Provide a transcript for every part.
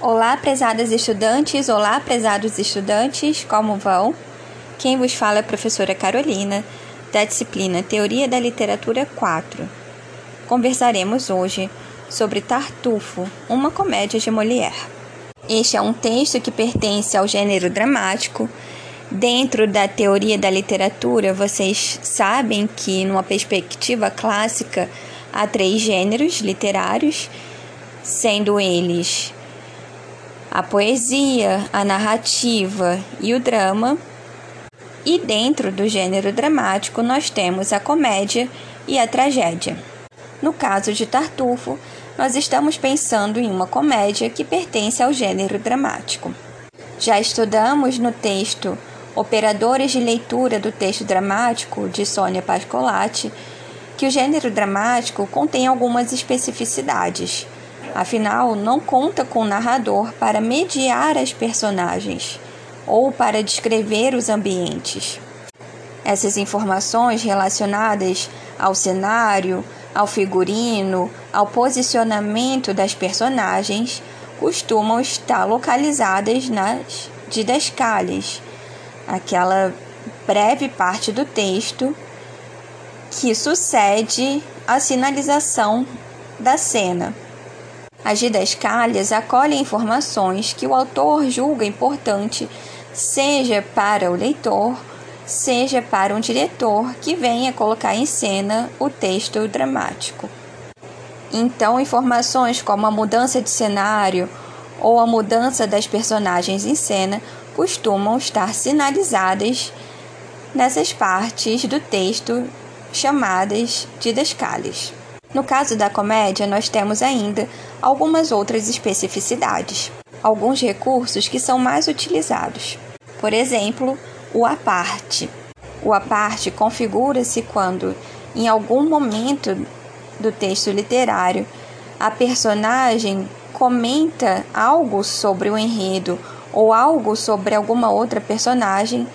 Olá, prezadas estudantes, olá, prezados estudantes, como vão? Quem vos fala é a professora Carolina, da disciplina Teoria da Literatura 4. Conversaremos hoje sobre Tartufo, uma comédia de Molière. Este é um texto que pertence ao gênero dramático. Dentro da teoria da literatura, vocês sabem que, numa perspectiva clássica, há três gêneros literários, sendo eles a poesia, a narrativa e o drama. E dentro do gênero dramático, nós temos a comédia e a tragédia. No caso de Tartufo, nós estamos pensando em uma comédia que pertence ao gênero dramático. Já estudamos no texto Operadores de Leitura do Texto Dramático, de Sônia Pascolati, que o gênero dramático contém algumas especificidades Afinal, não conta com o narrador para mediar as personagens ou para descrever os ambientes. Essas informações relacionadas ao cenário, ao figurino, ao posicionamento das personagens costumam estar localizadas nas didascalias, aquela breve parte do texto que sucede a sinalização da cena. As didascálias acolhem informações que o autor julga importante, seja para o leitor, seja para um diretor que venha colocar em cena o texto dramático. Então, informações como a mudança de cenário ou a mudança das personagens em cena costumam estar sinalizadas nessas partes do texto chamadas didascálias. No caso da comédia, nós temos ainda algumas outras especificidades, alguns recursos que são mais utilizados. Por exemplo, o aparte. O aparte configura-se quando, em algum momento do texto literário, a personagem comenta algo sobre o enredo ou algo sobre alguma outra personagem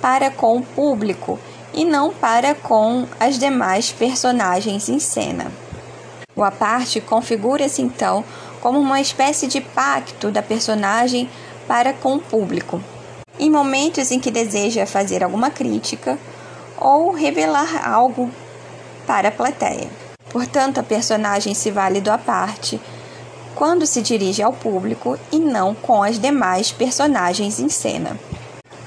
para com o público e não para com as demais personagens em cena. O aparte configura-se então como uma espécie de pacto da personagem para com o público, em momentos em que deseja fazer alguma crítica ou revelar algo para a plateia. Portanto, a personagem se vale do aparte quando se dirige ao público e não com as demais personagens em cena.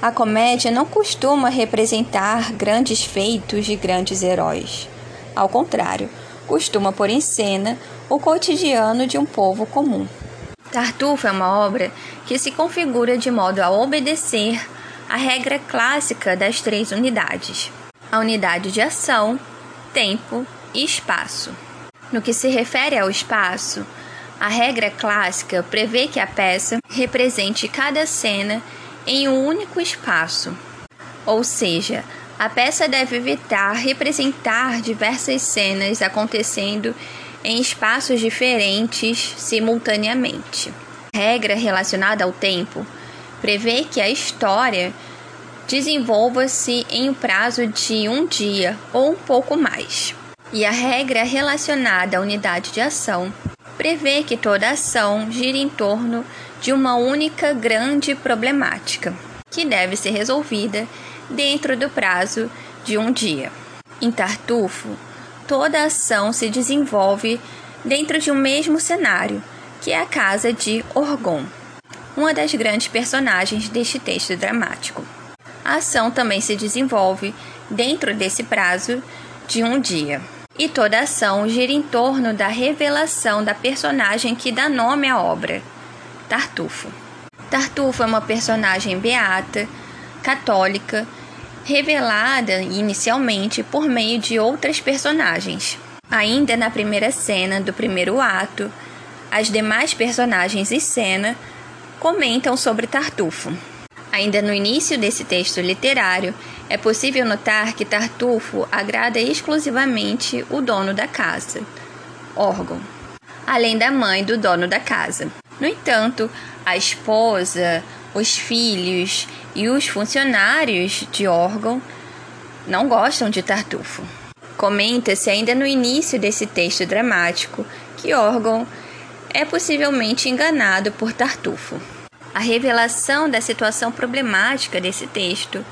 A comédia não costuma representar grandes feitos de grandes heróis. Ao contrário, costuma pôr em cena o cotidiano de um povo comum. Tartufo é uma obra que se configura de modo a obedecer à regra clássica das três unidades: a unidade de ação, tempo e espaço. No que se refere ao espaço, a regra clássica prevê que a peça represente cada cena em um único espaço. Ou seja, a peça deve evitar representar diversas cenas acontecendo em espaços diferentes simultaneamente. A regra relacionada ao tempo prevê que a história desenvolva-se em um prazo de um dia ou um pouco mais. E a regra relacionada à unidade de ação prevê que toda ação gira em torno de uma única grande problemática, que deve ser resolvida dentro do prazo de um dia. Em Tartufo, toda ação se desenvolve dentro de um mesmo cenário, que é a casa de Orgon, uma das grandes personagens deste texto dramático. A ação também se desenvolve dentro desse prazo de um dia. E toda ação gira em torno da revelação da personagem que dá nome à obra, Tartufo. Tartufo é uma personagem beata, católica, revelada inicialmente por meio de outras personagens. Ainda na primeira cena do primeiro ato, as demais personagens em cena comentam sobre Tartufo. Ainda no início desse texto literário, é possível notar que Tartufo agrada exclusivamente o dono da casa, órgão, além da mãe do dono da casa. No entanto, a esposa, os filhos e os funcionários de órgão não gostam de Tartufo. Comenta-se ainda no início desse texto dramático que órgão é possivelmente enganado por Tartufo. A revelação da situação problemática desse texto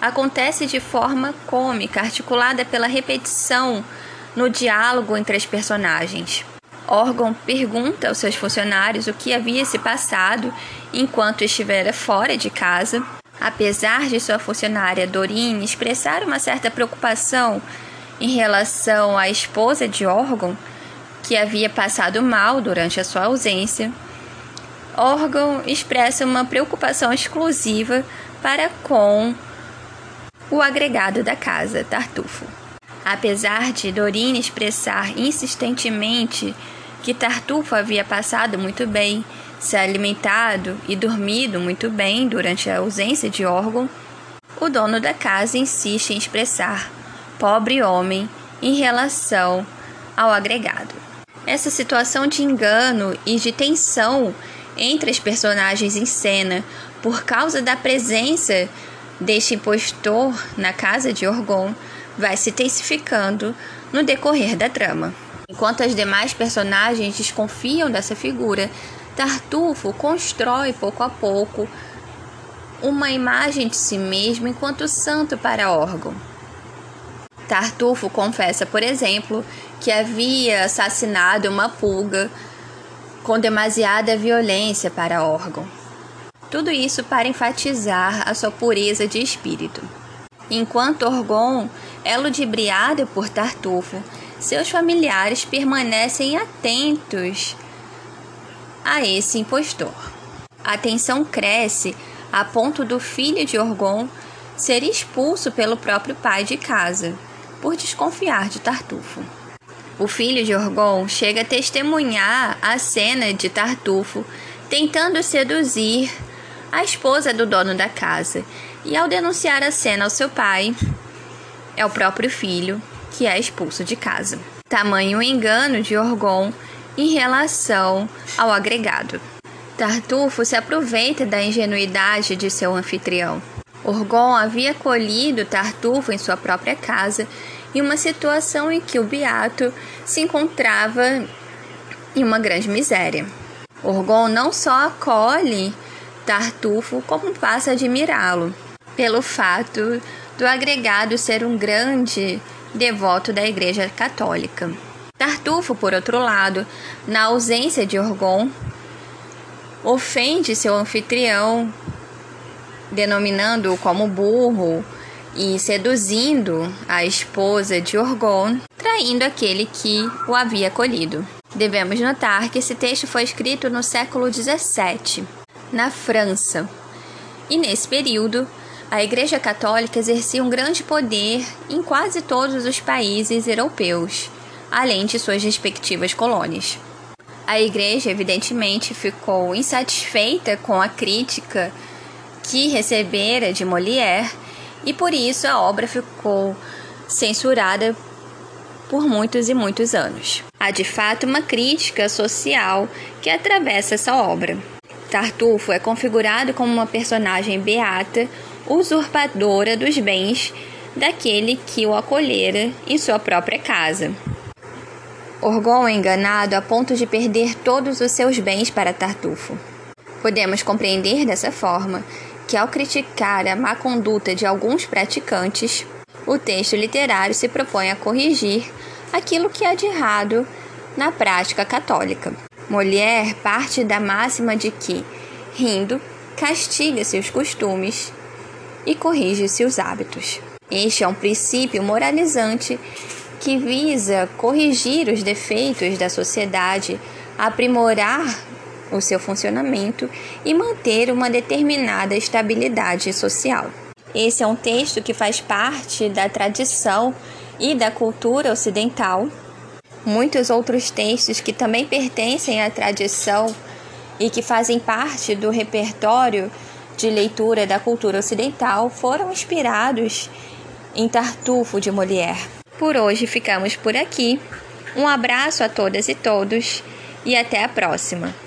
acontece de forma cômica, articulada pela repetição no diálogo entre as personagens. Órgão pergunta aos seus funcionários o que havia se passado enquanto estivera fora de casa. Apesar de sua funcionária Dorine expressar uma certa preocupação em relação à esposa de Órgão, que havia passado mal durante a sua ausência, Órgão expressa uma preocupação exclusiva para com o agregado da casa, Tartufo. Apesar de Dorine expressar insistentemente que Tartufo havia passado muito bem, se alimentado e dormido muito bem durante a ausência de órgão, o dono da casa insiste em expressar pobre homem em relação ao agregado. Essa situação de engano e de tensão entre as personagens em cena por causa da presença deste impostor na casa de Orgon vai se intensificando no decorrer da trama. Enquanto as demais personagens desconfiam dessa figura, Tartufo constrói pouco a pouco uma imagem de si mesmo enquanto santo para órgão. Tartufo confessa, por exemplo, que havia assassinado uma pulga com demasiada violência para órgão. Tudo isso para enfatizar a sua pureza de espírito. Enquanto Orgon é ludibriado por Tartufo, seus familiares permanecem atentos a esse impostor. A tensão cresce a ponto do filho de Orgon ser expulso pelo próprio pai de casa, por desconfiar de Tartufo. O filho de Orgon chega a testemunhar a cena de Tartufo tentando seduzir a esposa do dono da casa, e ao denunciar a cena ao seu pai, é o próprio filho que é expulso de casa. Tamanho engano de Orgon em relação ao agregado. Tartufo se aproveita da ingenuidade de seu anfitrião. Orgon havia acolhido Tartufo em sua própria casa em uma situação em que o Beato se encontrava em uma grande miséria. Orgon não só acolhe Tartufo, como passa a admirá-lo, pelo fato do agregado ser um grande devoto da Igreja Católica. Tartufo, por outro lado, na ausência de Orgon, ofende seu anfitrião, denominando-o como burro e seduzindo a esposa de Orgon, traindo aquele que o havia acolhido. Devemos notar que esse texto foi escrito no século XVII, na França, e nesse período a Igreja Católica exercia um grande poder em quase todos os países europeus, além de suas respectivas colônias. A Igreja, evidentemente, ficou insatisfeita com a crítica que recebera de Molière e por isso a obra ficou censurada por muitos e muitos anos. Há de fato uma crítica social que atravessa essa obra. Tartufo é configurado como uma personagem beata, usurpadora dos bens daquele que o acolhera em sua própria casa. Orgon é enganado a ponto de perder todos os seus bens para Tartufo. Podemos compreender dessa forma que, ao criticar a má conduta de alguns praticantes, o texto literário se propõe a corrigir aquilo que há de errado na prática católica. Molière parte da máxima de que, rindo, castiga seus costumes e corrige seus hábitos. Este é um princípio moralizante que visa corrigir os defeitos da sociedade, aprimorar o seu funcionamento e manter uma determinada estabilidade social. Esse é um texto que faz parte da tradição e da cultura ocidental. Muitos outros textos que também pertencem à tradição e que fazem parte do repertório de leitura da cultura ocidental foram inspirados em Tartufo de Molière. Por hoje ficamos por aqui. Um abraço a todas e todos e até a próxima.